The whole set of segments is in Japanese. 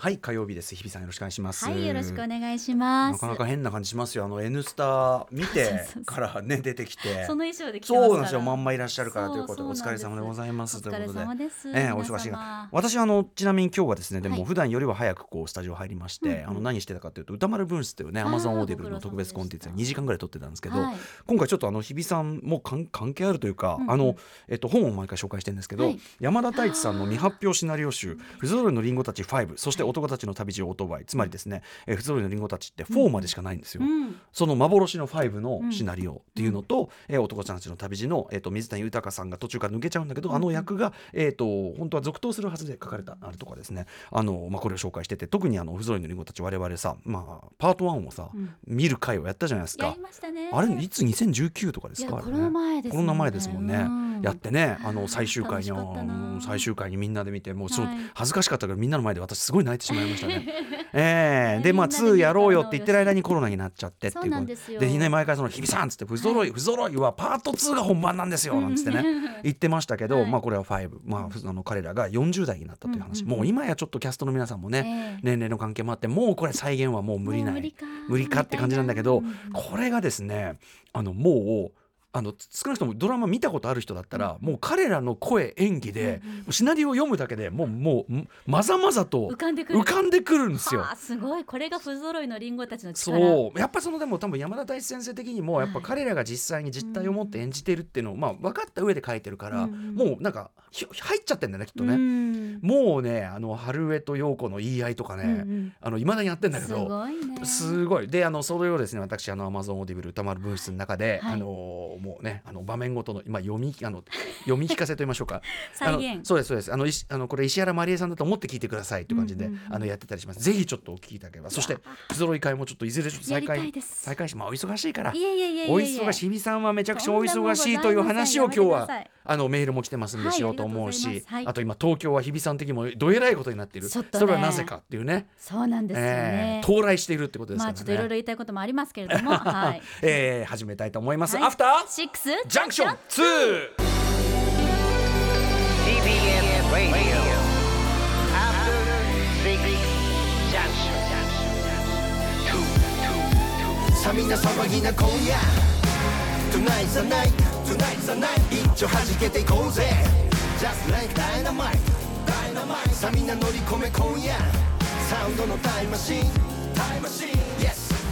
はい火曜日です。日比さんよろしくお願いします。はいよろしくお願いします。なかなか変な感じしますよ。あの N スタ見て からね出てきて。その衣装でそうなんですよ。まんまいらっしゃるからということでお疲れ様でございます。ということで。様です。ええお忙しい私あのちなみに今日はですねではい。も普段よりは早くこうスタジオ入りまして、あの何してたかというと宇多丸分室というね Amazon オーディブルの特別コンテンツででした2時間ぐらい撮ってたんですけど、はい。今回ちょっとあの日比さんも関関係あるというか、あのえっと本を毎回紹介してるんですけど、はい。山田太一さんの未発表シナリオ集「ふぞろいのリンゴたち5」そして男たちの旅路オートバイ。つまりですね「えーふぞろいのリンゴたち」って4までしかないんですよ。うん。その幻の5のシナリオっていうのと、えー男たちの旅路の、えー、と水谷豊さんが途中から抜けちゃうんだけど、あの役が、えー、と本当は続投するはずで書かれたあれとかですね。あの、まあ、これを紹介してて特にあの「ふぞろいのリンゴたち」我々さ、まあ、パート1をさ、うん。見る回をやったじゃないですか。あれいつ2019とかですか？ね。コロナ前ですコロナ前ですもんね、うん。やってねあの最終回に最終回にみんなで見てもうはい。恥ずかしかったからみんなの前で私すごい泣いてしまいましたね。ええ。ねでまあみんなで見2やろうよって言ってる間にコロナになっちゃってっていうそうなんででね毎回その「日比さん」っつって「不揃い不揃いはパート2が本番なんですよ」なんつってね。言ってましたけど、はい。まあこれは5、まあ、ふあの彼らが40代になったという話、もう今やちょっとキャストの皆さんもね、ええ。年齢の関係もあってもうこれ再現はもう無理ない。無理か。って感じなんだけど、これがですねあのもうあの少なくともドラマ見たことある人だったら、もう彼らの声演技で、シナリオを読むだけでもうもうまざまざと浮かんでくる。浮かんでくるんですよ。はあすごい。これが不揃いのリンゴたちの力。そう。やっぱそのでも多分山田太一先生的にもやっぱはい彼らが実際に実態を持って演じてるっていうのを、まあ、分かった上で書いてるから、もうなんかひ入っちゃってんだよねきっとね。うん。もうねあの春江と陽子の言い合いとかね、うんうん。あの未だにやってんだけすど。ごいね。すごい。であのそれをですね私あの Amazon Audible 宇多丸分室の中で、はい。あのもうねあの場面ごとの今読みあの読み聞かせと言いましょうか。あの再現そうですそうです。あのあのこれ石原まりえさんだと思って聞いてくださいという感じで、うんうんうんあのやってたりします。ぜひちょっとお聞きいただければ。そして不揃い会もちょっといずれちょっと再開再開しまあお忙しいから。いやいやいやいやお忙しい日比さんはめちゃくちゃお忙しいという話を今日はあのメールも来てますんではいしようと思うし、はい。あと今東京は日比さん的にもどえらいことになっている。ね。それはなぜかっていうね。そうなんですよね。えー到来しているってことですからね。まあちょっといろいろ言いたいこともありますけれども。はい。えー始めたいと思います。はい。アフタージャンクション2さあみんな騒ぎな今夜 Tonight's the night. Tonight's けていこうぜ。Just like dynamite. さみな乗り込め今夜サウンドのタイマシンタイマシン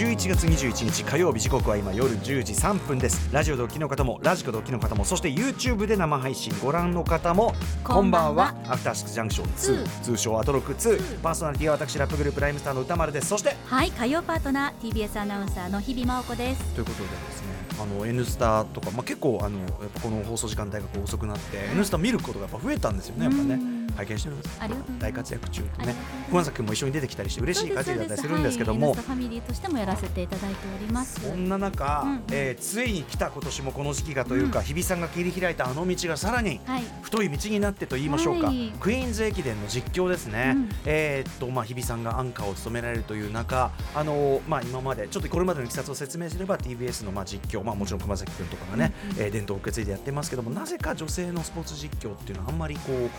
11月21日火曜日時刻は今夜10時3分です。ラジオドッキの方もラジコドッキの方もそして YouTube で生配信ご覧の方もこんばんは。アフターシックスジャンクション2通称アトロック2パーソナリティは私ラップグループライムスターの歌丸です。そしてはい火曜パートナー TBS アナウンサーの日々真央子です。ということでですねあの N スタとか、まあ、結構あのやっぱこの放送時間帯が遅くなって、N スタ見ることがやっぱ増えたんですよねやっぱね。うん拝見しております。ありがとうございます。大活躍中とうございます。熊崎君も一緒に出てきたりして嬉しい限りだったりするんですけども、ファミリーとしてもやらせていただいております。そんな中、うえーついに来た今年もこの時期がというか、日比さんが切り開いたあの道がさらにはい。太い道になってと言いましょうか、はい。クイーンズ駅伝の実況ですね、うん。えーっとまあ日比さんがアンカーを務められるという中、あのーまあ今までちょっとこれまでのいきさつを説明すれば TBS のまあ実況、まあもちろん熊崎君とかがね、えー伝統を受け継いでやってますけども、なぜか女性のスポーツ実況っていうのはあんまりこう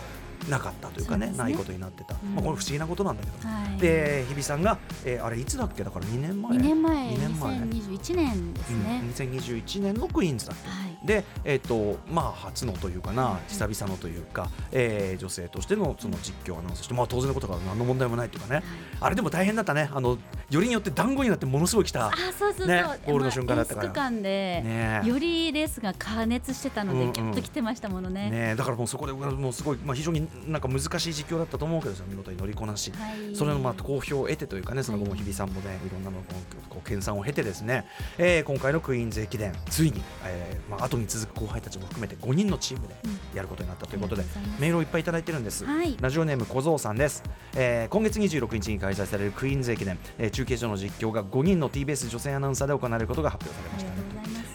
なかったというかねね。ないことになってた、うん。まあこれ不思議なことなんだけど。はい。で日比さんが、えーあれいつだっけ？だから2年前。2年前。2年前2021年ですね、うん、2021年のクイーンズだっけ、はいで、えっとまあ、初のというかな、久々のというか、えー女性としてのその実況アナウンスして、まあ、当然のことから何の問題もないというかね、あれでも大変だったね。あのよりによって団子になってものすごい来たあそうそうそう、ねゴールの瞬間だったから。で、ね。よりレースが加熱してたので、うんうん。ギュッと来てましたものね。ねだからもうそこでもうすごい、まあ、非常になんか難しい実況だったと思うけど見事に乗りこなし、はい。それのまあ好評を得てというかねその後も日比さんもねいろんなのこうこう研鑽を経てですね、えー今回のクイーンズ駅伝ついに、えーまあ、後に続く後輩たちも含めて5人のチームでやることになったということで、メールをいっぱいいただいてるんです、はい。ラジオネーム小僧さんです、えー今月26日に開催されるクイーンズ駅伝、えー中継所の実況が5人の TBS 女性アナウンサーで行われることが発表されました。あ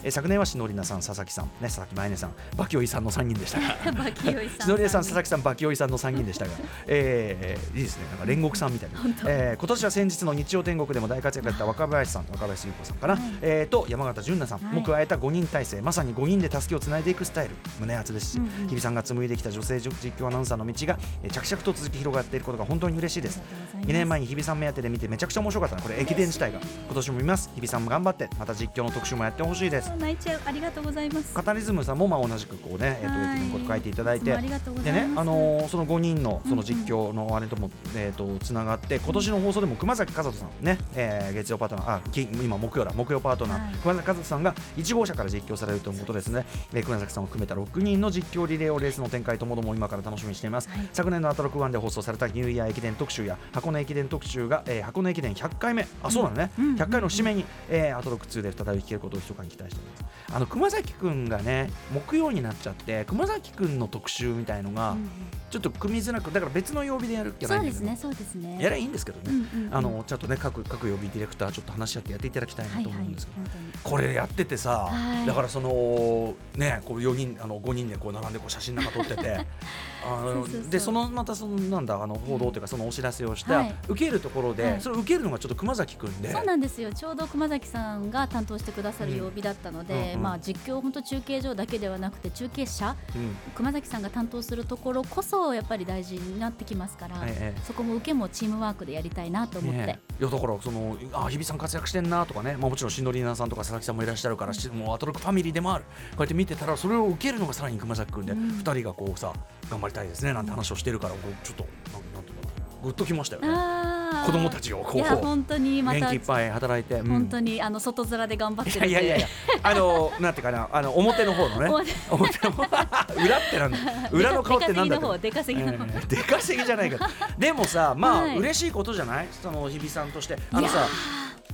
えー昨年はしのりなさん、佐々木さん、ね、佐々木舞音さん、バキオイさんの3人でしたが。しのりなさん、佐々木さん、バキオイさんの3人でしたが、えーいいですね、なんか煉獄さんみたいな、えー今年は先日の日曜天国でも大活躍だった若林さん、若林優子さんかな、はい。えーと山形純奈さんはい。も加えた5人体制、まさに5人で助けをつないでいくスタイル、胸熱ですし、うんうん。日比さんが紡いできた女性実況アナウンサーの道が、えー着々と続き広がっていることが本当に嬉しいです。2年前に日比さん目当てで見てめちゃくちゃ面白かったな。これ駅伝自体が。今年も見ます。日比さんも頑張ってまた実況の特集もやってほしいです泣いちゃうありがとうございます。カタリズムさんもまあ同じくこうね、えっとはい。駅伝のこと書いていただいてありがとうございます。でね、あのーその5人のその実況のあれとも、えっとつながって今年の放送でも熊崎和人さんね、えー月曜パートナーあき今木曜だ木曜パートナー、はい。熊崎和人さんが1号車から実況されるということですね、えー熊崎さんを含めた6人の実況リレーをレースの展開ともども今から楽しみにしています、はい。昨年のアトロクワンで放送されたニューイヤー駅伝特集や箱根駅伝特集が、えー箱根駅伝100回目。あそうなのね、うん100回の節目に、えーアトロク2で再び聞けることを密かに期待してあの熊崎くんがね木曜になっちゃって熊崎くんの特集みたいのが、うんちょっと組みづらくだから別の曜日でやるじゃないですねそうですね。やればいいんですけどね、あのちゃんとね各各曜日ディレクターちょっと話し合ってやっていただきたいなと思うんですけど、これやっててさ、はい。だからそのねこう4人あの5人でこう並んでこう写真なんか撮っててでそのまたそのなんだあの報道というかそのお知らせをして、はい。受けるところで、はい。それを受けるのがちょっと熊崎くんで。そうなんですよ。ちょうど熊崎さんが担当してくださる曜日だったので、まあ、実況、本当中継所だけではなくて中継車うん。熊崎さんが担当するところこそやっぱり大事になってきますから、ええそこも受けもチームワークでやりたいなと思って、ねえ。いやだからそのあ日比さん活躍してんなとかね、まあ、もちろんしのりなさんとか佐々木さんもいらっしゃるから、しもうアトロックファミリーでもある。こうやって見てたらそれを受けるのがさらに熊崎君で、うん。二人がこうさ頑張りたいですね。なんて話をしてるからちょっとなんていうのかな。グッときましたよね。子供たちをこう本当にまた元気いっぱい働いて、うん。本当にあの外面で頑張ってるいやいやいやあのなんていうかなあの表の方のね。表。表の 裏ってなんだ？裏の顔ってなんだ？って出稼ぎの方。出稼ぎじゃないけど。でもさまあ、はい。嬉しいことじゃない？その日比さんとして。あのさ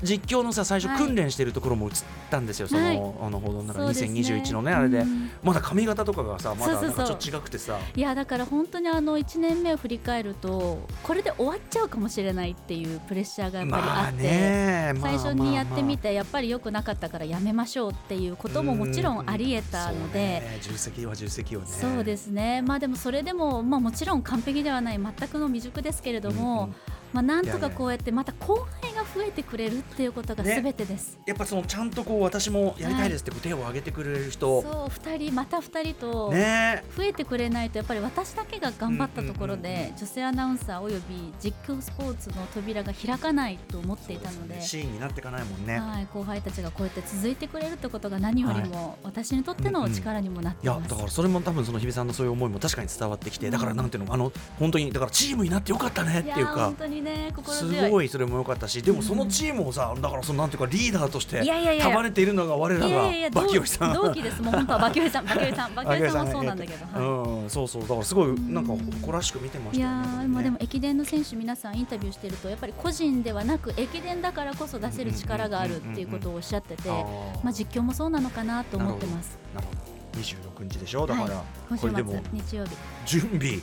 実況のさ最初訓練してるところも映ったんですよ、はい。そのあの報道の中そうですね。2021のねあれで、うん。まだ髪型とかがさまだちょっと違くてさ。いやだから本当にあの1年目を振り返るとこれで終わっちゃうかもしれないっていうプレッシャーがやっぱりまああって、最初にやってみててやっぱり良くなかったからやめましょうっていうことももちろんありえたので。重責は重責よね。そうですね、まあ、でもそれでも、まあ、もちろん完璧ではない全くの未熟ですけれども、うんうんまあ、なんとかこうやってまた後輩が増えてくれるっていうことがね。すべてです。やっぱそのちゃんとこう私もやりたいですって手を挙げてくれる人、そう2人また2人とね。増えてくれないとやっぱり私だけが頑張ったところで女性アナウンサーおよび実況スポーツの扉が開かないと思っていたので。シーンになっていかないもんね。はい、後輩たちがこうやって続いてくれるってことが何よりも私にとっての力にもなっていやだからそれも多分その日比さんのそういう思いも確かに伝わってきて、だからなんていうのあの本当にだからチームになってよかったねっていうか。本当にね心す強い。ごいそれも良かったしでもそのチームをさだからそのなんていうかリーダーとしていやいやいや。束ねているのが我らがいやいやいやバキヨシさん。同同期です。もう本当はバキヨシさん バキヨシさんバキヨシさんもそうなんだけど、はい。うん、そうそう。だからすごいなんか誇らしく見てましいやたよね。ーまあでも駅伝の選手皆さんインタビューしてるとやっぱり個人ではなく駅伝だからこそ出せる力があるっていうことをおっしゃってて、まあ実況もそうなのかなと思ってます。なるほど。26日でしょ？だから、今週これでも末日曜日。準備。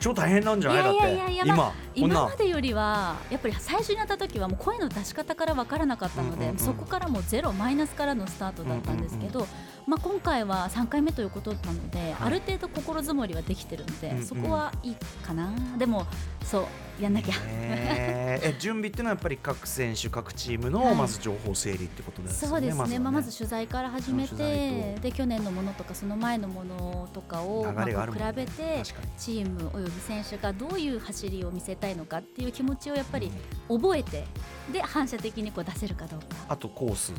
超大変なんじゃない？だっていやいやいやいや今、今なまでよりはやっぱり最初にやった時はもう声の出し方から分からなかったので、うんうんうん。そこからもうゼロマイナスからのスタートだったんですけど、まあ、今回は3回目ということなので、はい。ある程度心づもりはできてるので、うんうん。そこはいいかな。でもそうやんなきゃ。え。ーえ準備っていうのはやっぱり各選手各チームはい。のまず情報整理ってことですね。そうですね。はまあ、まず取材から始めてで去年のものとかその前のものとかを、ま比べてチームおよび選手がどういう走りを見せたいのかっていう気持ちをやっぱり覚えてで反射的にこう出せるかどうか。あとコース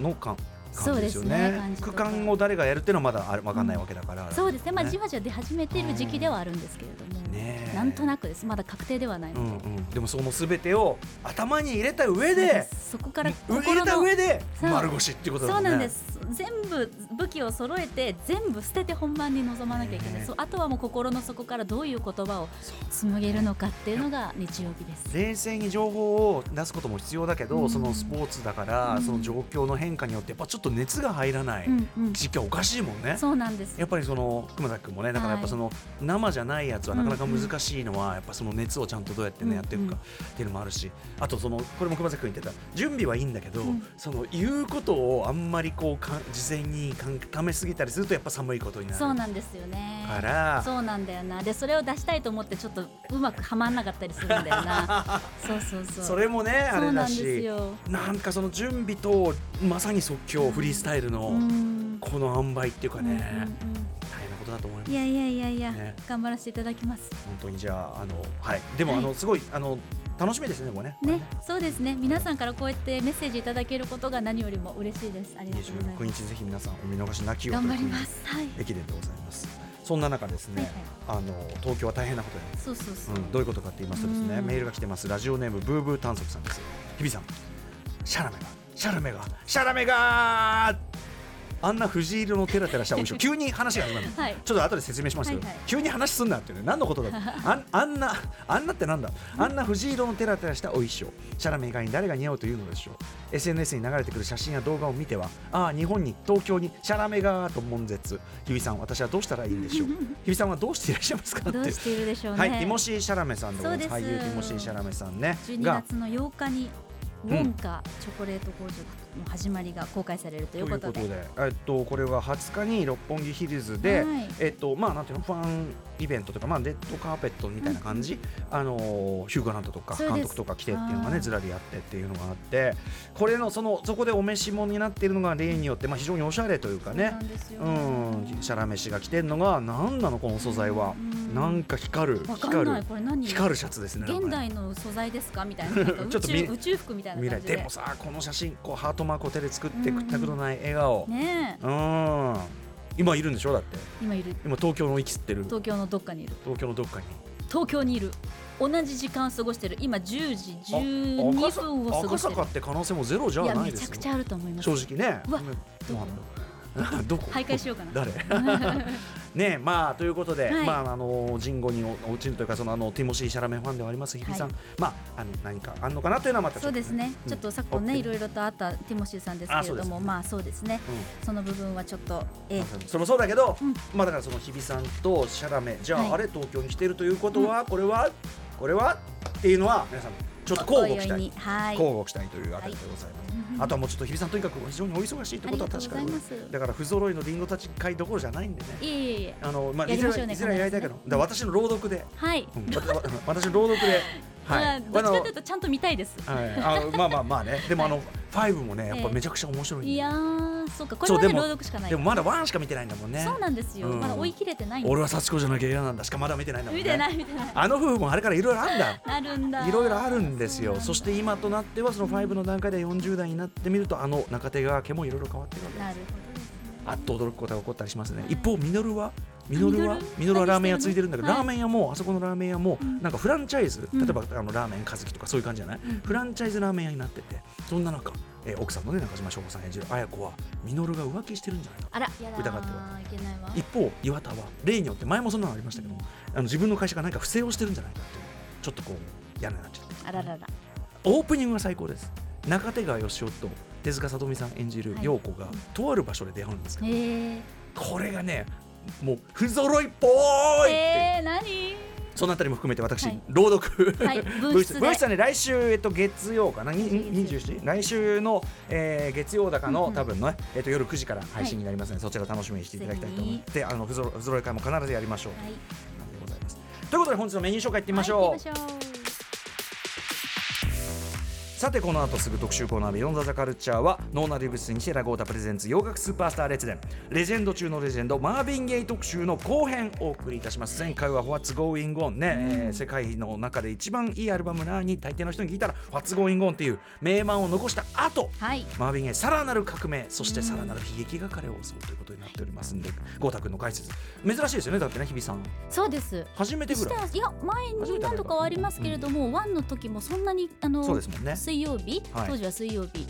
のかそうですね区か。間を誰がやるっていうのはまだあれわかんないわけだから、そうですね、まあ、じわじわ出始めている時期ではあるんですけれども、ねえ。なんとなくです、まだ確定ではないので、うんうん、でもそのすべてを頭に入れた上でそこから入れた上で丸腰っていうことね。そうなんです。全部武器を揃えて全部捨てて本番に臨まなきゃいけない、ねそうあとはもう心の底からどういう言葉を紡げるのかっていうのが日曜日です。冷静に情報を出すことも必要だけど、うん。そのスポーツだから、うん。その状況の変化によってやっぱちょっと熱が入らない。うんうん、時期はおかしいもんね。そうなんです。やっぱりその熊崎君もねだからやっぱその生じゃないやつはなかなか難しいのはやっぱその熱をちゃんとどうやってねうんやっていくかっていうのもあるしあとそのこれも熊崎君言ってた準備はいいんだけどうん。その言うことをあんまりこうか事前にかんためすぎたりするとやっぱ寒いことになるそうなんですよね。からそうなんだよな。でそれを出したいと思ってちょっとうまくはまんなかったりするんだよな。そうそうそう。それもねあれだそうなんですしよ。なんかその準備とまさに即興フリースタイルのうんこの塩梅っていうかねうんうんうん大変なことだと思いますい。やいやいやいや、ね頑張らせていただきます。本当にじゃああのはいでもはいあのすごいあの楽しみですねもうね。ね、そうですね。皆さんからこうやってメッセージいただけることが何よりも嬉しいです。ありがとうござい29ます。日ぜひ皆さんお見逃しなきよう頑張ります。はい。駅伝でございます。そんな中ですね、あの東京は大変なことになそうそうそう。うん、どういうことかって言いますとですね、うんメールが来てますラジオネームブーブー探索さんです日比さんシャラメがシャラメがシャラメがあんな藤色のテラテラしたお衣装 急に話が始まるの、はい。ちょっと後で説明しますけど、はいはい。急に話すんなってね。何のことだ あんあんなあんなってなんだ？あんな藤色のテラテラしたお衣装シャラメ以外に誰が似合うというのでしょう。SNS に流れてくる写真や動画を見てはああ日本に東京にシャラメがと悶絶。日比さん私はどうしたらいいんでしょう？日比さんはどうしていらっしゃいますかって。どうしているでしょうね。はい、ティモシー・シャラメさんでございます。俳優ティモシー・シャラメさんね。12が月の8日にウォンカチョコレート工場の始まりが公開されるとといううこととで、えっと、これは20日に六本木ヒルズで、はいえっと、まあ、なんていうの、ファンイベントとか、まあ、レッドカーペットみたいな感じ。あのー、ヒューガラントとか、監督とか来てっていうのがね、はいずらりあってっていうのがあって。これの、その、そこでお召し物になっているのが例によって、まあ、非常におしゃれというかねそうな。んですようん、シャラメ氏が着てるのが、なんなの、この素材は。うんなんか光る、光る光るシャツですね。現代の素材ですか？みたいな ちょっと見宇宙服みたいなでもさこの写真こうハートマークを手で作ってうんうんくったくどない笑顔。ねえ。うん。今いるんでしょ？だって。今いる。今東京の息吸ってる。東京のどっかにいる。東京のどっかに。東京にいる。同じ時間を過ごしてる。今10時12赤坂分を過ご赤してる。坂って可能性もゼロじゃいやないですよ。めちゃくちゃあると思います。正直ね。うわどこ どこ？徘徊しようかな。誰？ねまあということで、はい。まああの人語に落ちるというかそのあのティモシー・シャラメファンではあります日比さん、はいまああの何かあんのかなというのはまたそうですね、うん。ちょっと昨今ね、うんいろいろとあったティモシーさんですけれども、まあそうですね、うん。その部分はちょっと、えーそれもそうだけど、うん。まあだからその日比さんとシャラメじゃあ、はい。あれ東京に来てるということは、これはこれは？っていうのは皆さんちょっと交互期待。はい。交互期待というあたりでございます、あとはもうちょっと日比さんとにかく非常にお忙しいということは確かにだから不揃いのリンゴたち会どころじゃないんでね。いえいあのまあいずれいずれやりたいけど、だから私の朗読で、はい、うん、私の朗読で。まあどっちかというととちゃんと見たいです。はい、あまあまあまあね。でもあの、ファイブもねやっぱめちゃくちゃ面白いんで、いやーそうかこれでも朗読しかない。でもまだワンしか見てないんだもんね。そうなんですよ、うん。まだ追い切れてない俺は幸子じゃなきゃ嫌なんだ。しかまだ見てないんだもんね。見てない見てない。あの夫婦もあれからいろいろあるんだ。あるんだ。いろいろあるんですよ。そして今となってはその5の段階で40代になってみるとあの中手川家もいろいろ変わってるわけです。なるほどあっと驚くことが起こったりしますね。はい一方ミノルは？ミノルは？ミノルはラーメン屋ついてるんだけど、はいラーメン屋もあそこのラーメン屋もうん。なんかフランチャイズ、うん。例えばあのラーメン和樹とかそういう感じじゃない、うん。フランチャイズラーメン屋になってて。そんな中、えー奥さんのね中島翔子さん演じる綾子はミノルが浮気してるんじゃないかあら疑っては一方岩田は例によって前もそんなのありましたけどもあの自分の会社が何か不正をしてるんじゃないかっていうちょっとこう嫌になっちゃって。あらららオープニングが最高です。中手川義雄と手塚聡美さん演じるはい。陽子がとある場所で出会うんですけど、えー、これがねもう不揃いっぽーいって、えー、何？そのあたりも含めて私、はい。朗読、はい。分室で。分室。はね来週、えっと、月曜かな？に月曜27来週の、えー月曜だかの、うんうん。多分ね、えっと、夜9時から配信になりますので、そちら楽しみにしていただきたいと思ってあの不揃不揃い会も必ずやりましょう、はい。ということで本日のメニュー紹介いってみましょうさてこの後すぐ特集コーナー「 Beyond the Culture」はノーナ・リブス西寺郷太 presents 洋楽スーパースター列伝。レジェンド中のレジェンドマーヴィン・ゲイ特集の後編お送りいたします。前回は「What's Going On ね」えー世界の中で一番いいアルバムなに大抵の人に聞いたら「What's Going On」っていう名盤を残した後はい。マーヴィン・ゲイさらなる革命そしてさらなる悲劇が彼を襲うということになっておりますんで郷太君の解説。珍しいですよねだってね日比さん。そうです。初めてぐらい。いや前に何度かはありますけれども、ワンの時もそんなにあのそうですもんね水曜日、はい。当時は水曜日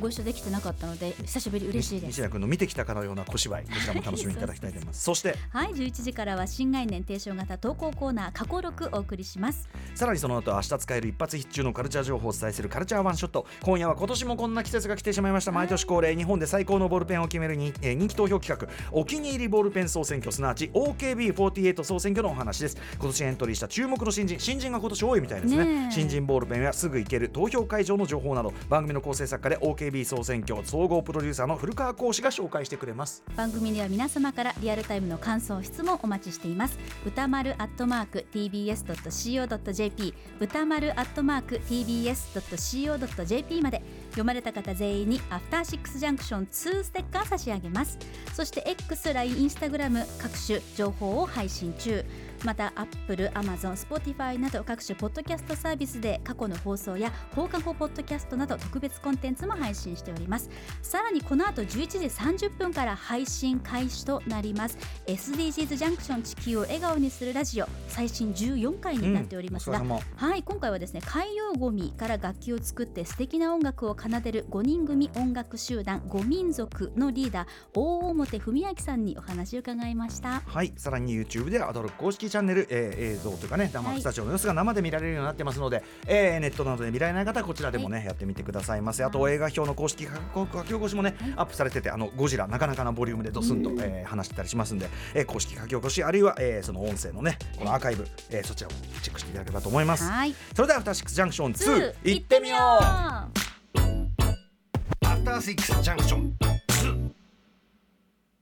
ご一緒できてなかったので久しぶり嬉しいです。西田君の見てきたかのような小芝居 こちらも楽しみいただきたいと思います。そしてはい11時からは新概念提唱型投稿コーナー過去録お送りします。さらにその後明日使える一発必中のカルチャー情報をお伝えするカルチャーワンショット。今夜は今年もこんな季節が来てしまいました。毎年恒例日本で最高のボールペンを決めるに、えー人気投票企画お気に入りボールペン総選挙すなわち OKB48 総選挙のお話です。今年エントリーした注目の新人新人が今年多いみたいですね。新人ボールペンやすぐ行ける投票会場の情報など番組の構成作家で OKB 総選挙総合プロデューサーの古川講師が紹介してくれます。番組では皆様からリアルタイムの感想質問お待ちしています。歌丸アットマーク tbs.co.jp 歌丸アットマーク tbs.co.jp まで。読まれた方全員にアフターシックスジャンクション2ステッカー差し上げます。そして X、LINE、インスタグラム各種情報を配信中。また Apple、Amazon、Spotify など各種ポッドキャストサービスで過去の放送や放課後ポッドキャストなど特別コンテンツも配信しております。さらにこの後11時30分から配信開始となります。SDGs ジャンクション地球を笑顔にするラジオ。最新14回になっておりますが、うんはい今回はですね海洋ゴミから楽器を作って素敵な音楽を奏でる5人組音楽集団5民族のリーダー大表文明さんにお話を伺いました。はい、さらに YouTube でアドロック公式チャンネル、えー映像というかね、生はいスタジオの様子が生で見られるようになってますので、えーネットなどで見られない方はこちらでもね、やってみてくださいませ。あと、はい。映画表の公式書き起こしもね、アップされてて、あのゴジラなかなかなボリュームでドスンと、えー話してたりしますんで、えー公式書き起こしあるいは、えーその音声のね、このアーカイブ、えーそちらをチェックしていただければと思います。はい。それではアフターシックスジャンクション2 2行ってみよう。ターシックスジャンクション